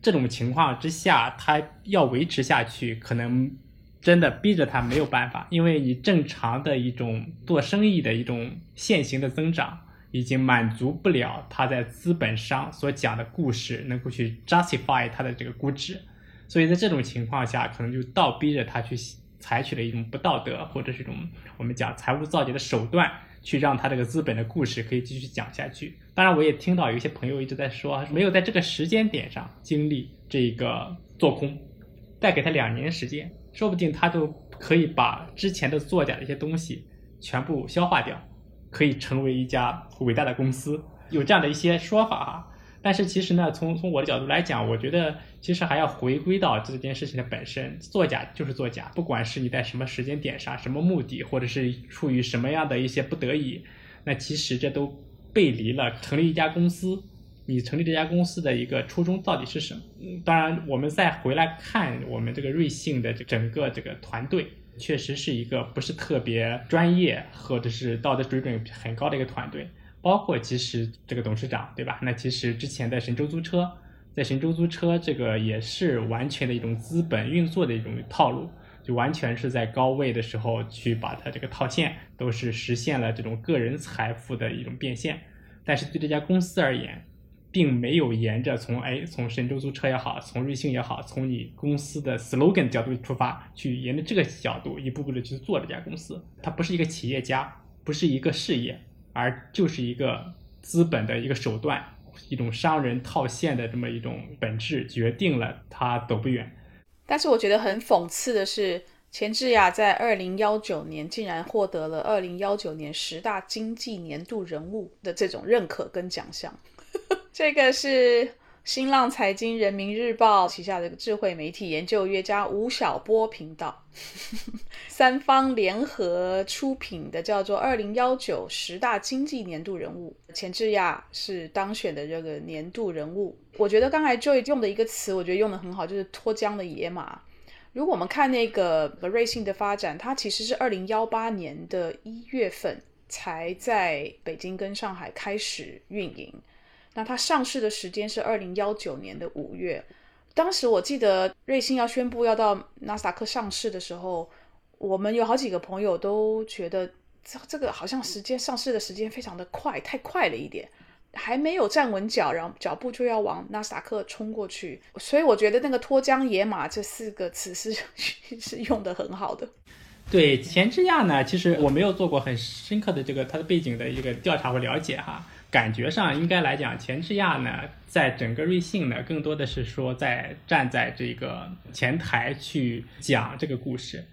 这种情况之下，它要维持下去，可能真的逼着它没有办法，因为你正常的一种做生意的一种现行的增长。已经满足不了他在资本上所讲的故事，能够去 justify 他的这个估值，所以在这种情况下，可能就倒逼着他去采取了一种不道德或者是一种我们讲财务造假的手段，去让他这个资本的故事可以继续讲下去。当然，我也听到有一些朋友一直在说，没有在这个时间点上经历这个做空，再给他两年时间，说不定他都可以把之前的作假的一些东西全部消化掉。可以成为一家伟大的公司，有这样的一些说法哈。但是其实呢，从从我的角度来讲，我觉得其实还要回归到这件事情的本身，作假就是作假，不管是你在什么时间点上、什么目的，或者是出于什么样的一些不得已，那其实这都背离了成立一家公司，你成立这家公司的一个初衷到底是什么？当然，我们再回来看我们这个瑞幸的整个这个团队。确实是一个不是特别专业，或者是道德水准很高的一个团队，包括其实这个董事长，对吧？那其实之前在神州租车，在神州租车这个也是完全的一种资本运作的一种套路，就完全是在高位的时候去把它这个套现，都是实现了这种个人财富的一种变现。但是对这家公司而言，并没有沿着从哎从神州租车也好，从瑞幸也好，从你公司的 slogan 角度出发，去沿着这个角度一步步的去做这家公司。它不是一个企业家，不是一个事业，而就是一个资本的一个手段，一种商人套现的这么一种本质，决定了它走不远。但是我觉得很讽刺的是，钱志亚在二零幺九年竟然获得了二零幺九年十大经济年度人物的这种认可跟奖项。这个是新浪财经、人民日报旗下的智慧媒体研究约加吴晓波频道 三方联合出品的，叫做《二零幺九十大经济年度人物》。钱志亚是当选的这个年度人物。我觉得刚才 Joy 用的一个词，我觉得用的很好，就是脱缰的野马。如果我们看那个瑞幸的发展，它其实是二零幺八年的一月份才在北京跟上海开始运营。那它上市的时间是二零幺九年的五月。当时我记得瑞幸要宣布要到纳斯达克上市的时候，我们有好几个朋友都觉得这这个好像时间上市的时间非常的快，太快了一点。还没有站稳脚，然后脚步就要往纳斯达克冲过去，所以我觉得那个脱缰野马这四个词是 是用的很好的。对钱之亚呢，其实我没有做过很深刻的这个它的背景的一个调查或了解哈，感觉上应该来讲，钱之亚呢，在整个瑞幸呢，更多的是说在站在这个前台去讲这个故事，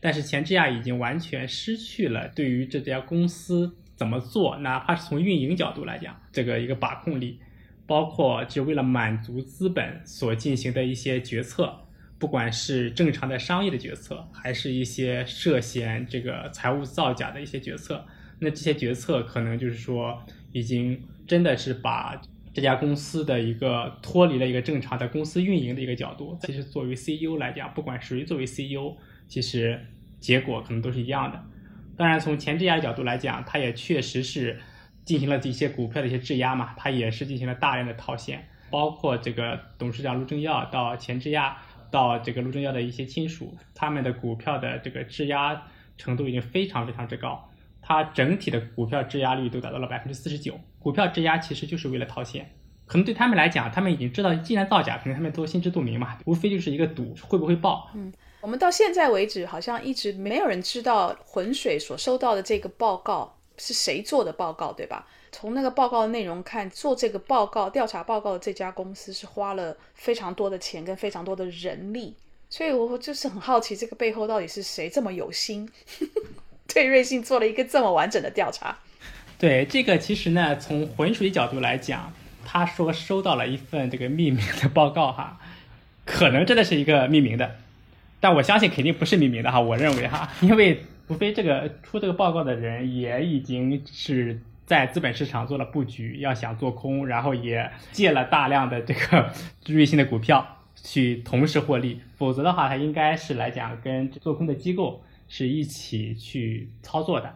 但是钱之亚已经完全失去了对于这家公司。怎么做？哪怕是从运营角度来讲，这个一个把控力，包括就为了满足资本所进行的一些决策，不管是正常的商业的决策，还是一些涉嫌这个财务造假的一些决策，那这些决策可能就是说，已经真的是把这家公司的一个脱离了一个正常的公司运营的一个角度。其实作为 CEO 来讲，不管谁作为 CEO，其实结果可能都是一样的。当然，从前质押角度来讲，它也确实是进行了一些股票的一些质押嘛，它也是进行了大量的套现，包括这个董事长陆正耀到前质押到这个陆正耀的一些亲属，他们的股票的这个质押程度已经非常非常之高，它整体的股票质押率都达到了百分之四十九。股票质押其实就是为了套现，可能对他们来讲，他们已经知道既然造假，肯定他们都心知肚明嘛，无非就是一个赌会不会爆。嗯。我们到现在为止，好像一直没有人知道浑水所收到的这个报告是谁做的报告，对吧？从那个报告的内容看，做这个报告、调查报告的这家公司是花了非常多的钱跟非常多的人力，所以我就是很好奇，这个背后到底是谁这么有心，对瑞幸做了一个这么完整的调查？对这个，其实呢，从浑水角度来讲，他说收到了一份这个匿名的报告，哈，可能真的是一个匿名的。但我相信肯定不是匿名的哈，我认为哈，因为除非这个出这个报告的人也已经是在资本市场做了布局，要想做空，然后也借了大量的这个 瑞幸的股票去同时获利，否则的话，他应该是来讲跟做空的机构是一起去操作的。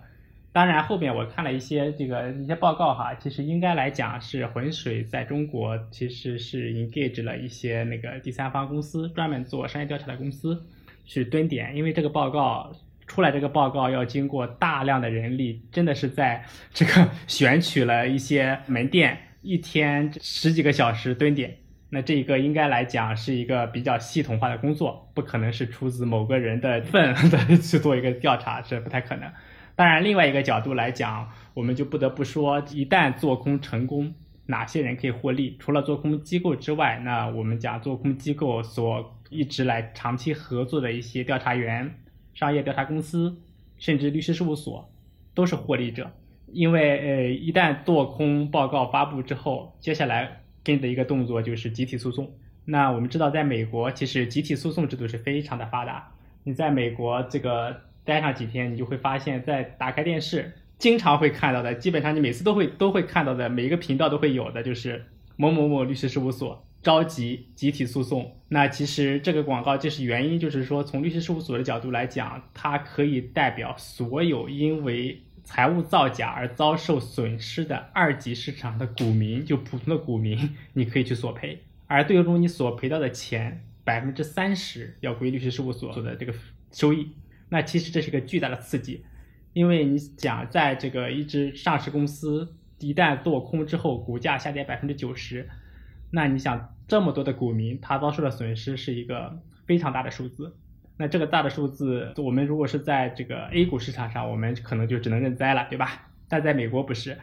当然，后面我看了一些这个一些报告哈，其实应该来讲是浑水在中国其实是 engage 了一些那个第三方公司，专门做商业调查的公司去蹲点，因为这个报告出来，这个报告要经过大量的人力，真的是在这个 选取了一些门店，一天十几个小时蹲点，那这一个应该来讲是一个比较系统化的工作，不可能是出自某个人的份 的去做一个调查，是不太可能。当然，另外一个角度来讲，我们就不得不说，一旦做空成功，哪些人可以获利？除了做空机构之外，那我们讲做空机构所一直来长期合作的一些调查员、商业调查公司，甚至律师事务所，都是获利者。因为呃，一旦做空报告发布之后，接下来的一个动作就是集体诉讼。那我们知道，在美国，其实集体诉讼制度是非常的发达。你在美国这个。待上几天，你就会发现，在打开电视，经常会看到的，基本上你每次都会都会看到的，每一个频道都会有的，就是某某某律师事务所召集集体诉讼。那其实这个广告就是原因，就是说从律师事务所的角度来讲，它可以代表所有因为财务造假而遭受损失的二级市场的股民，就普通的股民，你可以去索赔。而最终你索赔到的钱，百分之三十要归律师事务所的这个收益。那其实这是个巨大的刺激，因为你讲在这个一只上市公司一旦做空之后，股价下跌百分之九十，那你想这么多的股民他遭受的损失是一个非常大的数字。那这个大的数字，我们如果是在这个 A 股市场上，我们可能就只能认栽了，对吧？但在美国不是，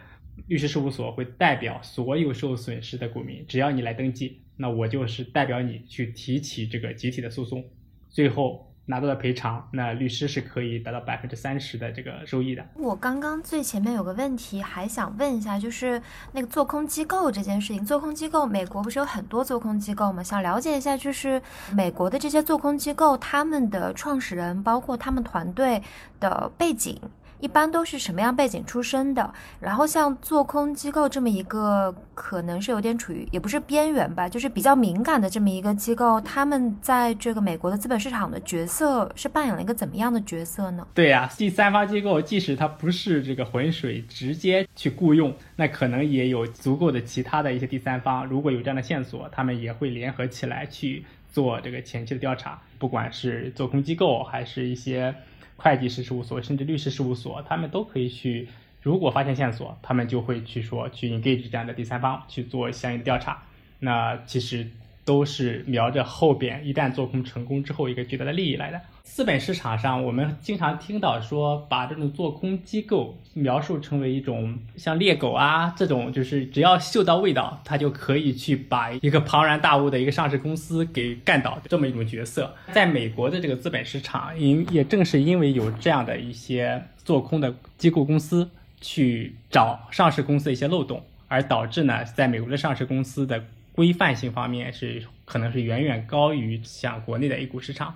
律师事务所会代表所有受损失的股民，只要你来登记，那我就是代表你去提起这个集体的诉讼，最后。拿到了赔偿，那律师是可以达到百分之三十的这个收益的。我刚刚最前面有个问题还想问一下，就是那个做空机构这件事情。做空机构，美国不是有很多做空机构吗？想了解一下，就是美国的这些做空机构，他们的创始人，包括他们团队的背景。一般都是什么样背景出身的？然后像做空机构这么一个，可能是有点处于也不是边缘吧，就是比较敏感的这么一个机构，他们在这个美国的资本市场的角色是扮演了一个怎么样的角色呢？对呀，第三方机构即使它不是这个浑水直接去雇佣，那可能也有足够的其他的一些第三方，如果有这样的线索，他们也会联合起来去做这个前期的调查，不管是做空机构还是一些。会计师事务所甚至律师事务所，他们都可以去，如果发现线索，他们就会去说去 engage 这样的第三方去做相应的调查。那其实。都是瞄着后边一旦做空成功之后一个巨大的利益来的。资本市场上，我们经常听到说，把这种做空机构描述成为一种像猎狗啊这种，就是只要嗅到味道，它就可以去把一个庞然大物的一个上市公司给干倒这么一种角色。在美国的这个资本市场，因也正是因为有这样的一些做空的机构公司去找上市公司的一些漏洞，而导致呢，在美国的上市公司的。规范性方面是可能是远远高于像国内的 A 股市场，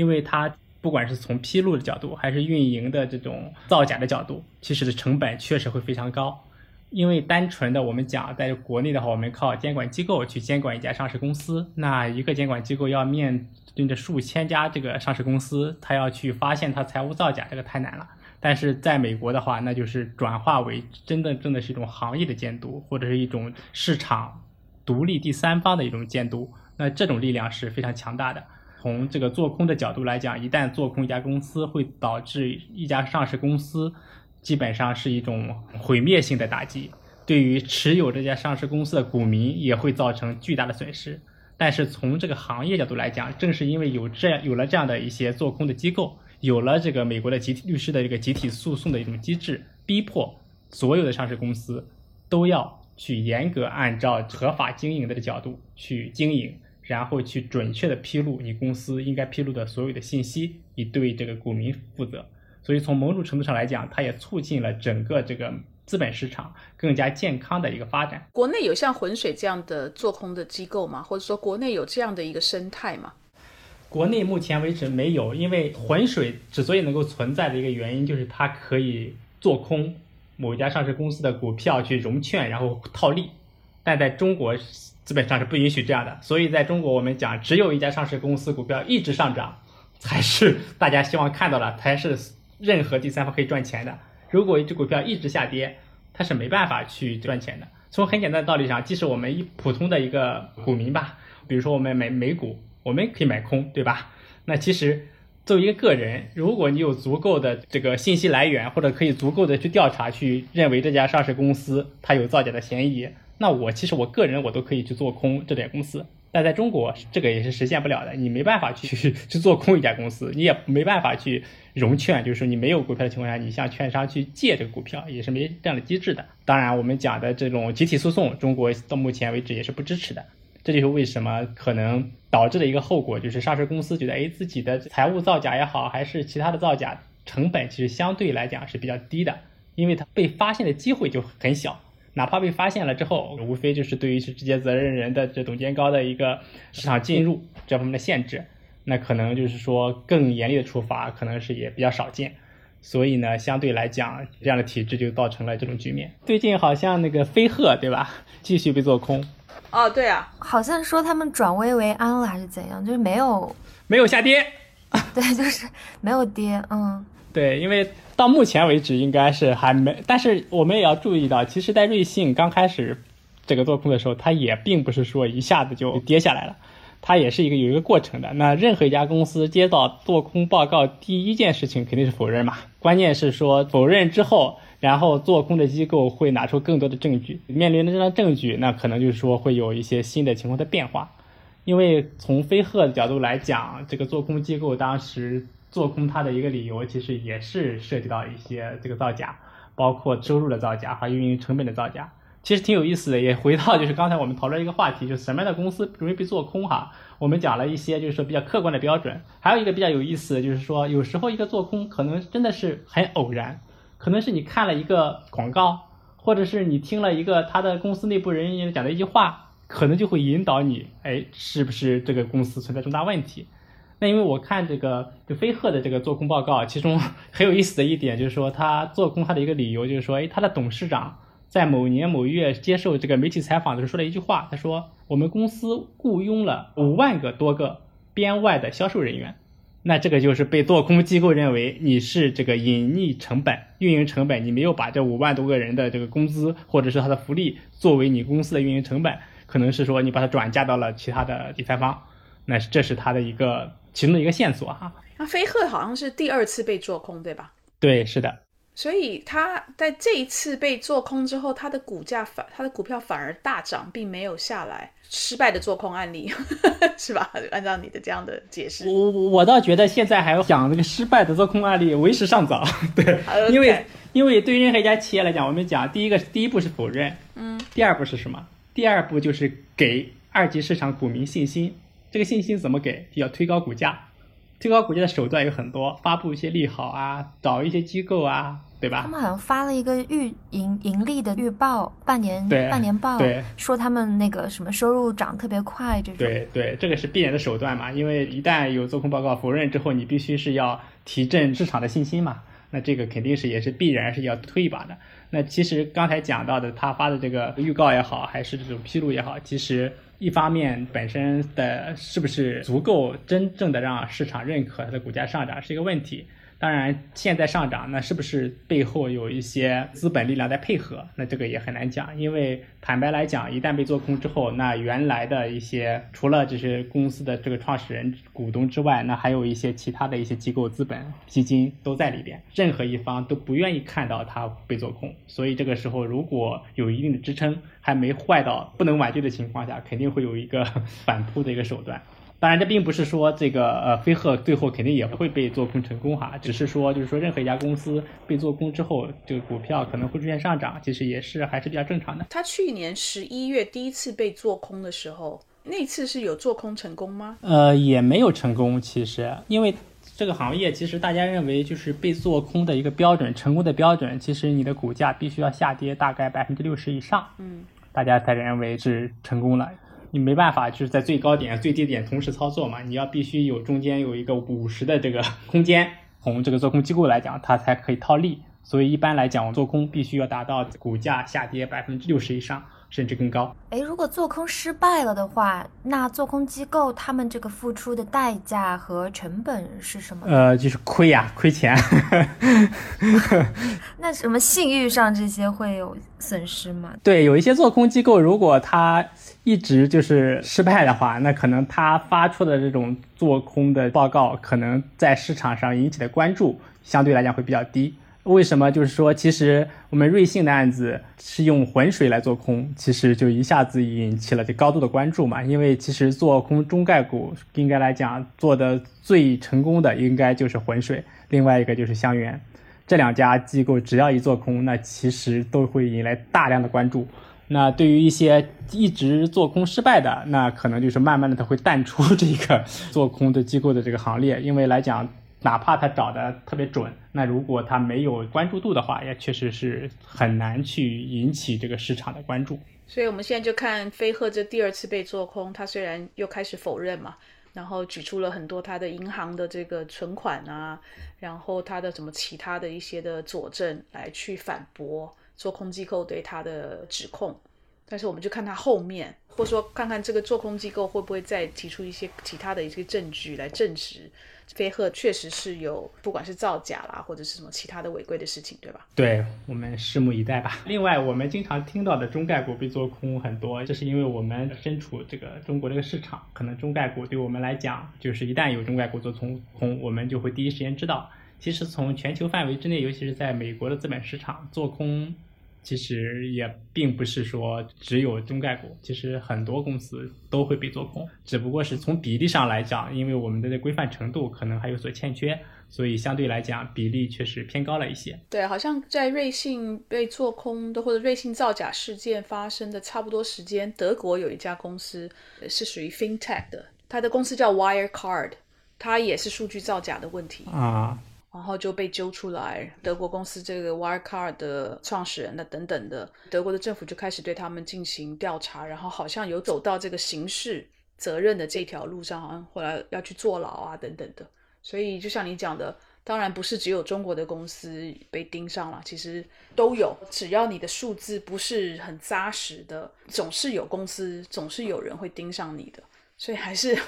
因为它不管是从披露的角度，还是运营的这种造假的角度，其实的成本确实会非常高。因为单纯的我们讲，在国内的话，我们靠监管机构去监管一家上市公司，那一个监管机构要面对着数千家这个上市公司，他要去发现它财务造假，这个太难了。但是在美国的话，那就是转化为真的真的是一种行业的监督，或者是一种市场。独立第三方的一种监督，那这种力量是非常强大的。从这个做空的角度来讲，一旦做空一家公司，会导致一家上市公司基本上是一种毁灭性的打击，对于持有这家上市公司的股民也会造成巨大的损失。但是从这个行业角度来讲，正是因为有这样有了这样的一些做空的机构，有了这个美国的集体律师的这个集体诉讼的一种机制，逼迫所有的上市公司都要。去严格按照合法经营的角度去经营，然后去准确的披露你公司应该披露的所有的信息，以对这个股民负责。所以从某种程度上来讲，它也促进了整个这个资本市场更加健康的一个发展。国内有像浑水这样的做空的机构吗？或者说国内有这样的一个生态吗？国内目前为止没有，因为浑水之所以能够存在的一个原因就是它可以做空。某一家上市公司的股票去融券，然后套利，但在中国资本上是不允许这样的。所以在中国，我们讲只有一家上市公司股票一直上涨，才是大家希望看到的，才是任何第三方可以赚钱的。如果一只股票一直下跌，它是没办法去赚钱的。从很简单的道理上，即使我们一普通的一个股民吧，比如说我们买美股，我们可以买空，对吧？那其实。作为一个个人，如果你有足够的这个信息来源，或者可以足够的去调查，去认为这家上市公司它有造假的嫌疑，那我其实我个人我都可以去做空这点公司。但在中国，这个也是实现不了的，你没办法去去做空一家公司，你也没办法去融券，就是说你没有股票的情况下，你向券商去借这个股票也是没这样的机制的。当然，我们讲的这种集体诉讼，中国到目前为止也是不支持的。这就是为什么可能导致的一个后果，就是上市公司觉得，哎，自己的财务造假也好，还是其他的造假成本，其实相对来讲是比较低的，因为它被发现的机会就很小，哪怕被发现了之后，无非就是对于是直接责任人的这董监高的一个市场进入这方面的限制，那可能就是说更严厉的处罚，可能是也比较少见，所以呢，相对来讲，这样的体制就造成了这种局面。最近好像那个飞鹤，对吧，继续被做空。哦，对啊，好像说他们转危为安了，还是怎样？就是没有没有下跌，对，就是没有跌，嗯，对，因为到目前为止应该是还没，但是我们也要注意到，其实，在瑞信刚开始这个做空的时候，它也并不是说一下子就跌下来了，它也是一个有一个过程的。那任何一家公司接到做空报告，第一件事情肯定是否认嘛，关键是说否认之后。然后做空的机构会拿出更多的证据，面临的这张证据，那可能就是说会有一些新的情况的变化。因为从飞鹤的角度来讲，这个做空机构当时做空它的一个理由，其实也是涉及到一些这个造假，包括收入的造假和运营成本的造假。其实挺有意思的，也回到就是刚才我们讨论一个话题，就是什么样的公司容易被做空哈。我们讲了一些就是说比较客观的标准，还有一个比较有意思的就是说，有时候一个做空可能真的是很偶然，可能是你看了一个广告，或者是你听了一个他的公司内部人员讲的一句话，可能就会引导你，哎，是不是这个公司存在重大问题？那因为我看这个就飞鹤的这个做空报告，其中 很有意思的一点就是说，他做空他的一个理由就是说，哎，他的董事长在某年某月接受这个媒体采访的时候说了一句话，他说我们公司雇佣了五万个多个编外的销售人员，那这个就是被做空机构认为你是这个隐匿成本、运营成本，你没有把这五万多个人的这个工资或者是他的福利作为你公司的运营成本，可能是说你把它转嫁到了其他的第三方，那这是他的一个。其中的一个线索哈，那飞鹤好像是第二次被做空，对吧？对，是的。所以它在这一次被做空之后，它的股价反，它的股票反而大涨，并没有下来。失败的做空案例 是吧？按照你的这样的解释，我我倒觉得现在还要讲这个失败的做空案例为时尚早。对，因为因为对于任何一家企业来讲，我们讲第一个第一步是否认，嗯，第二步是什么？第二步就是给二级市场股民信心。这个信心怎么给？要推高股价，推高股价的手段有很多，发布一些利好啊，找一些机构啊，对吧？他们好像发了一个预盈盈利的预报，半年半年报，对，说他们那个什么收入涨特别快，这种。对对，这个是必然的手段嘛，因为一旦有做空报告否认之后，你必须是要提振市场的信心嘛，那这个肯定是也是必然是要推一把的。那其实刚才讲到的，他发的这个预告也好，还是这种披露也好，其实。一方面本身的是不是足够真正的让市场认可它的股价上涨是一个问题。当然，现在上涨，那是不是背后有一些资本力量在配合？那这个也很难讲，因为坦白来讲，一旦被做空之后，那原来的一些除了这些公司的这个创始人、股东之外，那还有一些其他的一些机构、资本、基金都在里边，任何一方都不愿意看到它被做空，所以这个时候如果有一定的支撑，还没坏到不能挽救的情况下，肯定会有一个反扑的一个手段。当然，这并不是说这个呃飞鹤最后肯定也会被做空成功哈，只是说就是说任何一家公司被做空之后，这个股票可能会出现上涨，其实也是还是比较正常的。它去年十一月第一次被做空的时候，那次是有做空成功吗？呃，也没有成功，其实因为这个行业其实大家认为就是被做空的一个标准，成功的标准，其实你的股价必须要下跌大概百分之六十以上，嗯，大家才认为是成功了。你没办法，就是在最高点、最低点同时操作嘛？你要必须有中间有一个五十的这个 空间，从这个做空机构来讲，它才可以套利。所以一般来讲，做空必须要达到股价下跌百分之六十以上。甚至更高。哎，如果做空失败了的话，那做空机构他们这个付出的代价和成本是什么？呃，就是亏呀，亏钱。那什么信誉上这些会有损失吗？对，有一些做空机构，如果他一直就是失败的话，那可能他发出的这种做空的报告，可能在市场上引起的关注相对来讲会比较低。为什么？就是说，其实我们瑞幸的案子是用浑水来做空，其实就一下子引起了这高度的关注嘛。因为其实做空中概股，应该来讲做的最成功的应该就是浑水，另外一个就是香园，这两家机构只要一做空，那其实都会引来大量的关注。那对于一些一直做空失败的，那可能就是慢慢的它会淡出这个 做空的机构的这个行列，因为来讲。哪怕他找的特别准，那如果他没有关注度的话，也确实是很难去引起这个市场的关注。所以，我们现在就看飞鹤这第二次被做空，他虽然又开始否认嘛，然后举出了很多他的银行的这个存款啊，然后他的什么其他的一些的佐证来去反驳做空机构对他的指控。但是，我们就看他后面，或者说看看这个做空机构会不会再提出一些其他的一些证据来证实。飞鹤确实是有，不管是造假啦，或者是什么其他的违规的事情，对吧？对我们拭目以待吧。另外，我们经常听到的中概股被做空很多，这是因为我们身处这个中国这个市场，可能中概股对我们来讲，就是一旦有中概股做空空，我们就会第一时间知道。其实从全球范围之内，尤其是在美国的资本市场做空。其实也并不是说只有中概股，其实很多公司都会被做空，只不过是从比例上来讲，因为我们的规范程度可能还有所欠缺，所以相对来讲比例确实偏高了一些。对，好像在瑞幸被做空的或者瑞幸造假事件发生的差不多时间，德国有一家公司是属于 FinTech 的。它的公司叫 Wirecard，它也是数据造假的问题，啊，然后就被揪出来。德国公司这个 Wirecard 的创始人的等等的，德国的政府就开始对他们进行调查，然后好像有走到这个刑事责任的这条路上，好像后来要去坐牢啊等等的。所以就像你讲的，当然不是只有中国的公司被盯上了，其实都有。只要你的数字不是很扎实的，总是有公司，总是有人会盯上你的。所以还是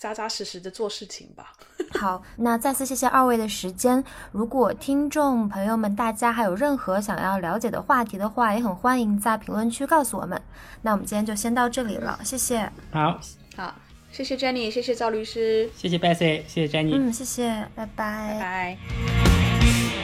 扎扎实实的做事情吧。好，那再次谢谢二位的时间。如果听众朋友们大家还有任何想要了解的话题的话，也很欢迎在评论区告诉我们。那我们今天就先到这里了，谢谢。好，好，谢谢 Jenny，谢谢赵律师，谢谢 Bessy，谢谢 Jenny。嗯，谢谢，拜拜拜。